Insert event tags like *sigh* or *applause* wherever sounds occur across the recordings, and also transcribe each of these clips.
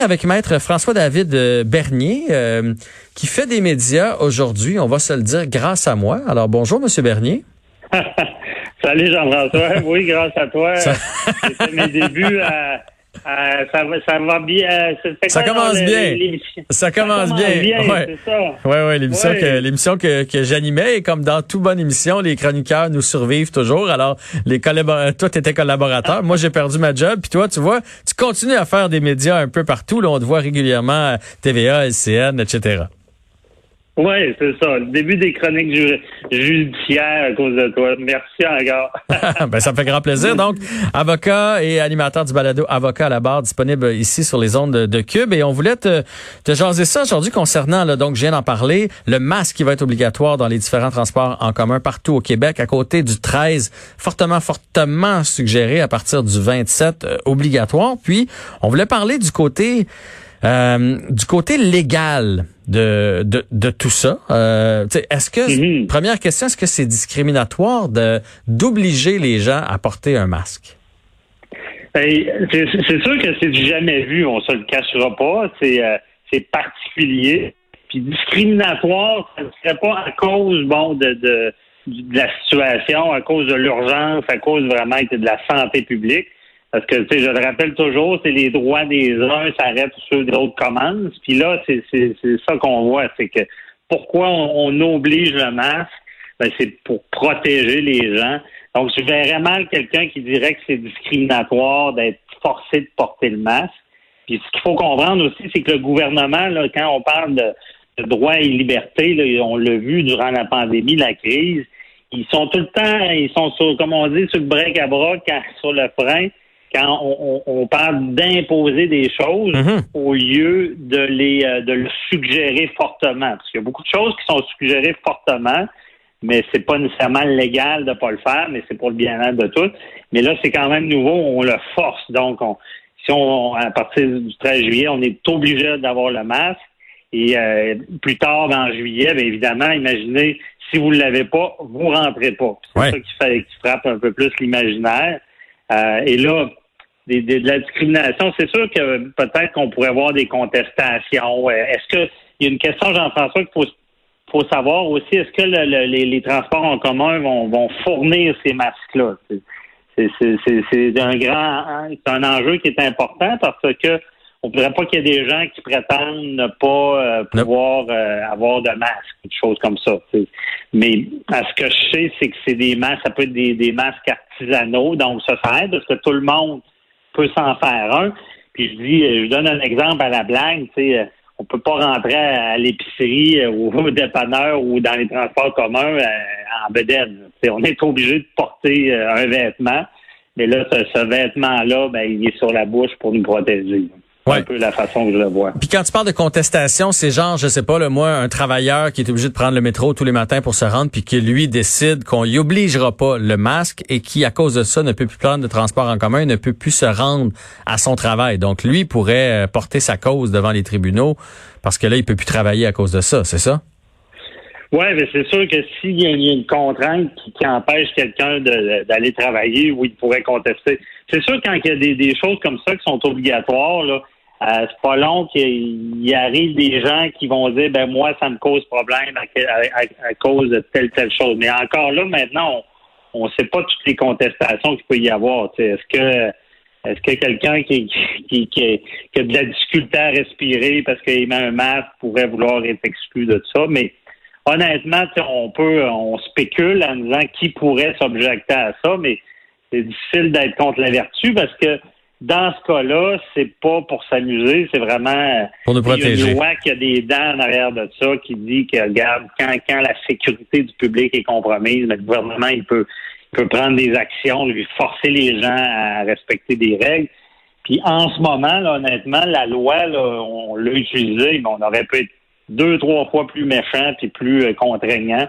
avec maître François-David euh, Bernier, euh, qui fait des médias aujourd'hui, on va se le dire, grâce à moi. Alors bonjour, Monsieur Bernier. *laughs* Salut Jean-François. *laughs* Oui, grâce à toi. C'était mes débuts à euh, ça, va, ça va bien. Euh, ça, commence bien. ça commence bien. ouais. Ouais, ouais, l'émission que l'émission que, que j'animais et comme dans toute bonne émission, les chroniqueurs nous survivent toujours. Alors les collaborateurs, toi t'étais collaborateur, moi j'ai perdu ma job, puis toi tu vois, tu continues à faire des médias un peu partout. Là, on te voit régulièrement TVA, LCN, etc. Oui, c'est ça. Le début des chroniques judiciaires à cause de toi. Merci encore. *laughs* ben, ça me fait grand plaisir. Donc, avocat et animateur du balado Avocat à la barre disponible ici sur les ondes de, Cube. Et on voulait te, te jaser ça aujourd'hui concernant, là, donc je viens d'en parler, le masque qui va être obligatoire dans les différents transports en commun partout au Québec à côté du 13, fortement, fortement suggéré à partir du 27 euh, obligatoire. Puis, on voulait parler du côté euh, du côté légal de, de, de tout ça, euh, est-ce que, mhm. première question, est-ce que c'est discriminatoire de d'obliger les gens à porter un masque? Ben, c'est sûr que c'est du jamais vu, on se le cachera pas. C'est euh, c'est particulier. Puis discriminatoire, ça ne serait pas à cause bon de, de, de la situation, à cause de l'urgence, à cause vraiment de la santé publique. Parce que, tu sais, je le rappelle toujours, c'est les droits des uns s'arrêtent ceux d'autres commencent. Puis là, c'est ça qu'on voit, c'est que pourquoi on, oblige le masque, ben, c'est pour protéger les gens. Donc, je verrais mal quelqu'un qui dirait que c'est discriminatoire d'être forcé de porter le masque. Puis ce qu'il faut comprendre aussi, c'est que le gouvernement, là, quand on parle de, droits et libertés, là, on l'a vu durant la pandémie, la crise, ils sont tout le temps, ils sont sur, comme on dit, sur le break à bras, sur le frein quand on, parle d'imposer des choses mhm. au lieu de les euh, de le suggérer fortement. Parce qu'il y a beaucoup de choses qui sont suggérées fortement, mais c'est pas nécessairement légal de pas le faire, mais c'est pour le bien-être de tous. Mais là, c'est quand même nouveau, on le force. Donc, on, si on à partir du 13 juillet, on est obligé d'avoir le masque. Et euh, plus tard, en juillet, bien évidemment, imaginez, si vous ne l'avez pas, vous rentrez pas. C'est ça qui, fait, qui frappe un peu plus l'imaginaire. Euh, et là, de la discrimination, c'est sûr que peut-être qu'on pourrait avoir des contestations. Euh, est-ce que il y a une question, Jean-François, qu'il faut, faut savoir aussi, est-ce que les, transports en commun vont, vont fournir ces masques-là? C'est un grand c'est un enjeu qui est important parce que on ne voudrait pas qu'il y ait des gens qui prétendent ne pas euh, pouvoir euh, avoir de masque, des choses comme ça. Mais à ce que je sais, c'est que c'est des masques, ça peut être des, des masques artisanaux, donc ça, ça aide parce que tout le monde peut s'en faire un. Puis je dis, euh, je donne un exemple à la blague, tu sais, euh, on peut pas rentrer à l'épicerie euh, ou au dépanneur ou dans les transports communs en bedaine. On est obligé de porter un vêtement, mais là, ce, vêtement-là, ben, il est sur la bouche pour nous protéger. C'est un peu la façon que je le vois. Puis quand tu parles de contestation, c'est genre, je sais pas, le moi, un travailleur qui est obligé de prendre le métro tous les matins pour se rendre, puis qui lui décide qu'on y obligera pas le masque et qui, à cause de ça, ne peut plus prendre de transport en commun, ne peut plus se rendre à son travail. Donc lui pourrait euh, porter sa cause devant les tribunaux parce que là, il peut plus travailler à cause de ça, c'est ça? Oui, mais c'est sûr que s'il y a une contrainte qui, empêche quelqu'un d'aller travailler, oui, il pourrait contester. C'est sûr quand il y a des, des choses comme ça qui sont obligatoires, là, euh, c'est pas long qu'il arrive des gens qui vont dire ben moi ça me cause problème à, cause de telle telle chose. Mais encore là maintenant on ne sait pas toutes les contestations qu'il peut y avoir. Est-ce que est-ce que quelqu'un qui, qui, qui, a de la difficulté à respirer parce qu'il met un masque pourrait vouloir être exclu de ça? Mais honnêtement, on peut on spécule en disant qui pourrait s'objecter à ça, mais c'est difficile d'être contre la vertu parce que dans ce cas-là, c'est pas pour s'amuser, c'est vraiment pour nous protéger. Une loi qui a des dents en arrière de ça qui dit que regarde, quand, quand la sécurité du public est compromise, le gouvernement il peut, peut prendre des actions, lui forcer les gens à respecter des règles. Puis en ce moment, là, honnêtement, la loi, là, on l'a utilisée, mais on aurait pu être deux, trois fois plus méchant et plus euh, contraignant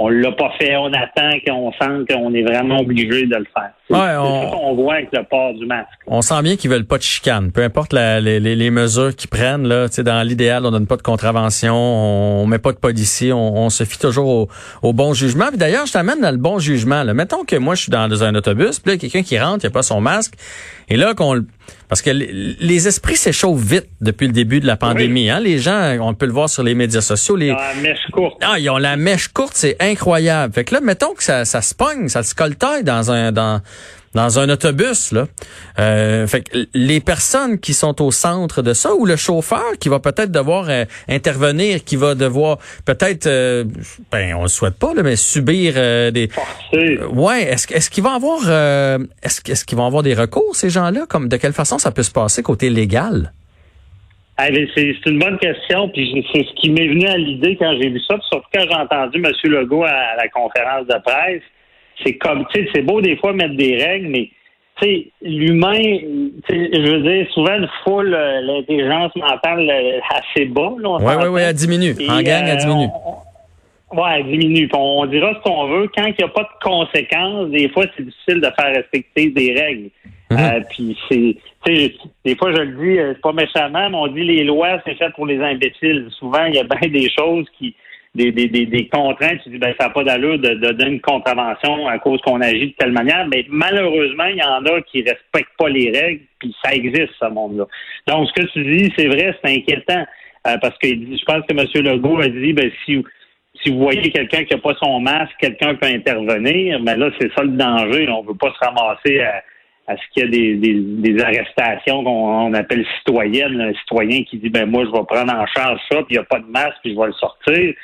on l'a pas fait, on attend qu'on sente qu'on est vraiment obligé de le faire. Ouais, on... qu'on voit avec le port du masque. On sent bien qu'ils veulent pas de chicane, peu importe les, mesures qu'ils prennent. Là, dans l'idéal, on donne pas de contravention, on met pas de policiers, on, se fie toujours au, bon jugement. Puis d'ailleurs, je t'amène dans le bon jugement. Là. Mettons que moi, je suis dans, un autobus, puis là, quelqu'un qui rentre, il a pas son masque, et là qu'on parce que les, esprits s'échauffent vite depuis le début de la pandémie. Hein? Les gens, on peut le voir sur les médias sociaux. Les... La mèche courte. Ah, ils ont la mèche courte, c'est incroyable. Fait que là, mettons que ça, ça se pogne, ça se coltaille dans un dans dans un autobus là. Euh, fait que les personnes qui sont au centre de ça ou le chauffeur qui va peut-être devoir euh, intervenir, qui va devoir peut-être, euh, ben on le souhaite pas là, mais subir des. ouais. Est-ce est-ce qu'ils vont avoir est-ce est-ce qu'ils vont avoir des recours ces gens-là? Comme de quelle façon ça peut se passer côté légal? Ah, c'est une bonne question, puis c'est ce qui m'est venu à l'idée quand j'ai vu ça, surtout quand j'ai entendu M. Legault à la conférence de presse c'est comme, tu sais, c'est beau des fois mettre des règles, mais tu sais, l'humain, je veux dire, souvent une foule, euh, l'intelligence mentale euh, assez bas. Oui, oui, oui, elle diminue. en gang, elle euh, diminue. Oui, elle diminue. on, dira ce qu'on veut. Quand il n'y a pas de conséquences, des fois, c'est difficile de faire respecter des règles. Mm-hmm. puis c'est, des fois, je le dis, c'est pas méchamment, mais on dit les lois, c'est fait pour les imbéciles. Souvent, il y a bien *laughs* des choses qui des, des, des, contraintes, tu dis ben ça n'a pas d'allure de, de, donner une contravention à cause qu'on agit de telle manière, mais malheureusement, il y en a qui respectent pas les règles, puis ça existe, ce monde-là. Donc, ce que tu dis, c'est vrai, c'est inquiétant. Euh, parce que je pense que M. Legault a dit ben si si vous voyez quelqu'un qui n'a pas son masque, quelqu'un peut intervenir, mais là, c'est ça le danger. On ne veut pas se ramasser à, à ce qu'il y a des, des, des arrestations qu'on appelle citoyennes, un citoyen qui dit ben moi je vais prendre en charge ça, puis il n'y a pas de masque, puis je vais le sortir.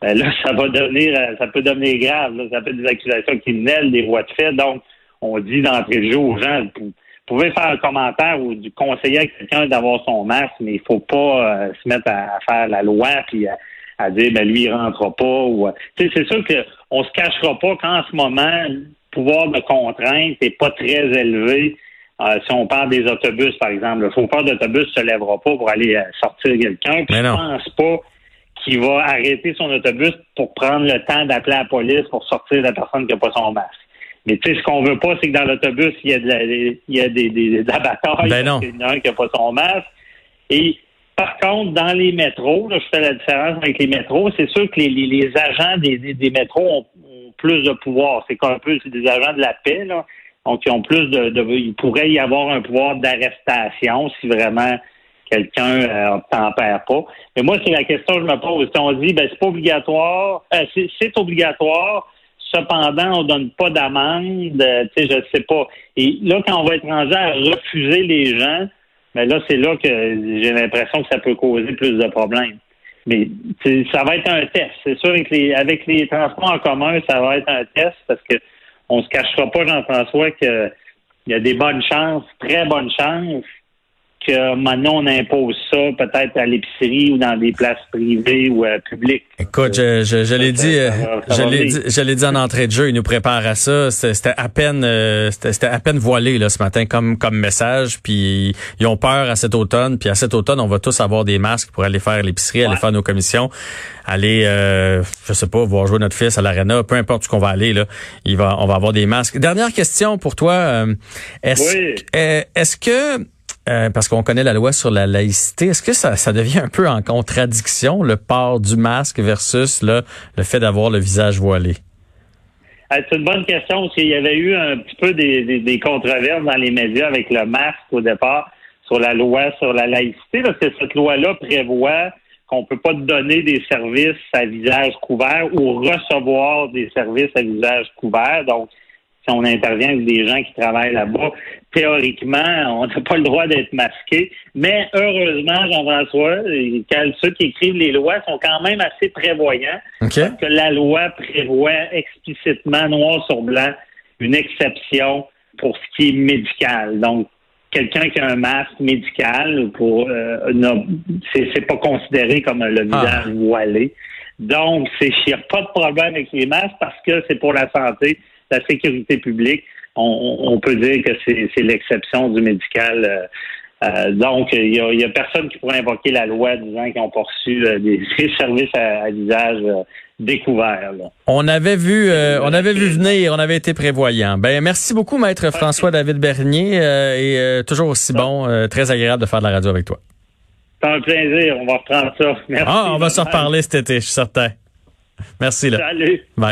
Ben là, ça va devenir, euh, ça peut devenir grave. Ça peut être des accusations criminelles, des voies de fait. Donc, on dit d'entrée de jeu aux gens, vous pouvez faire un commentaire ou du conseiller à quelqu'un d'avoir son masque, mais il faut pas euh, se mettre à, faire la loi puis à, dire ben lui il rentrera pas euh, c'est sûr que on se cachera pas qu'en ce moment pouvoir de contrainte n'est pas très élevé. si on parle des autobus, par exemple, le chauffeur d'autobus se lèvera pas pour aller sortir quelqu'un. Je pense pas qui va arrêter son autobus pour prendre le temps d'appeler la police pour sortir la personne qui n'a pas son masque. Mais tu sais, ce qu'on veut pas, c'est que dans l'autobus, il y a, de la, il y a des, des, des abattages ben il y en a un qui n'a pas son masque. Et par contre, dans les métros, là, je fais la différence avec les métros, c'est sûr que les, les, agents des, des, métros ont, plus de pouvoir. C'est un peu des agents de la paix, là. Donc, ils ont plus de, de il pourrait y avoir un pouvoir d'arrestation si vraiment quelqu'un euh, tempère pas. Mais moi, c'est la question que je me pose. Si on dit, ben, c'est pas obligatoire, euh, c'est obligatoire, cependant, on donne pas d'amende, euh, tu sais, je sais pas. Et là, quand on va être rendu à refuser les gens, ben là, c'est là que j'ai l'impression que ça peut causer plus de problèmes. Mais ça va être un test. C'est sûr, avec les, avec les transports en commun, ça va être un test parce que on se cachera pas, Jean-François, qu'il y a des bonnes chances, très bonnes chances, que maintenant on impose ça peut-être à l'épicerie ou dans des places privées ou euh, publiques. Écoute, je, je, je l'ai dit, euh, je l'ai dit, je l'ai dit en entrée de jeu, ils nous préparent à ça. C'était à peine, euh, c'était à peine voilé là ce matin comme comme message. Puis ils ont peur à cet automne. Puis à cet automne, on va tous avoir des masques pour aller faire l'épicerie, aller faire nos commissions, aller, euh, je sais pas, voir jouer notre fils à l'arena, peu importe où qu'on va aller là, il va, on va avoir des masques. Dernière question pour toi, est-ce, est-ce que euh, parce qu'on connaît la loi sur la laïcité. Est-ce que ça, devient un peu en contradiction, le port du masque versus le fait d'avoir le visage voilé? Euh, c'est une bonne question parce qu'il y avait eu un petit peu des, controverses dans les médias avec le masque au départ sur la loi sur la laïcité, parce que cette loi-là prévoit qu'on peut pas donner des services à visage couvert ou recevoir des services à visage couvert. Donc, si on intervient avec des gens qui travaillent là-bas, théoriquement, on n'a pas le droit d'être masqué. Mais heureusement, Jean-François, ceux qui écrivent les lois sont quand même assez prévoyants. Parce que la loi prévoit explicitement, noir sur blanc, une exception pour ce qui est médical. Donc, quelqu'un qui a un masque médical pour euh, c'est pas considéré comme le ah. visage voilé. Donc, il n'y a pas de problème avec les masques parce que c'est pour la santé la sécurité publique, on, peut dire que c'est l'exception du médical. Euh, euh, donc, il y, a, personne qui pourrait invoquer la loi disant qu'ils ont poursu euh, *laughs* des, services à, visage découvert. On avait vu, on avait vu venir, on avait été prévoyant. Ben, merci beaucoup, maître François David Bernier, et toujours aussi bon, très agréable de faire de la radio avec toi. C'est un plaisir, on va reprendre ça. *laughs* Merci. Ah, on va se reparler cet été, je suis certain. Merci là. Salut. Bye.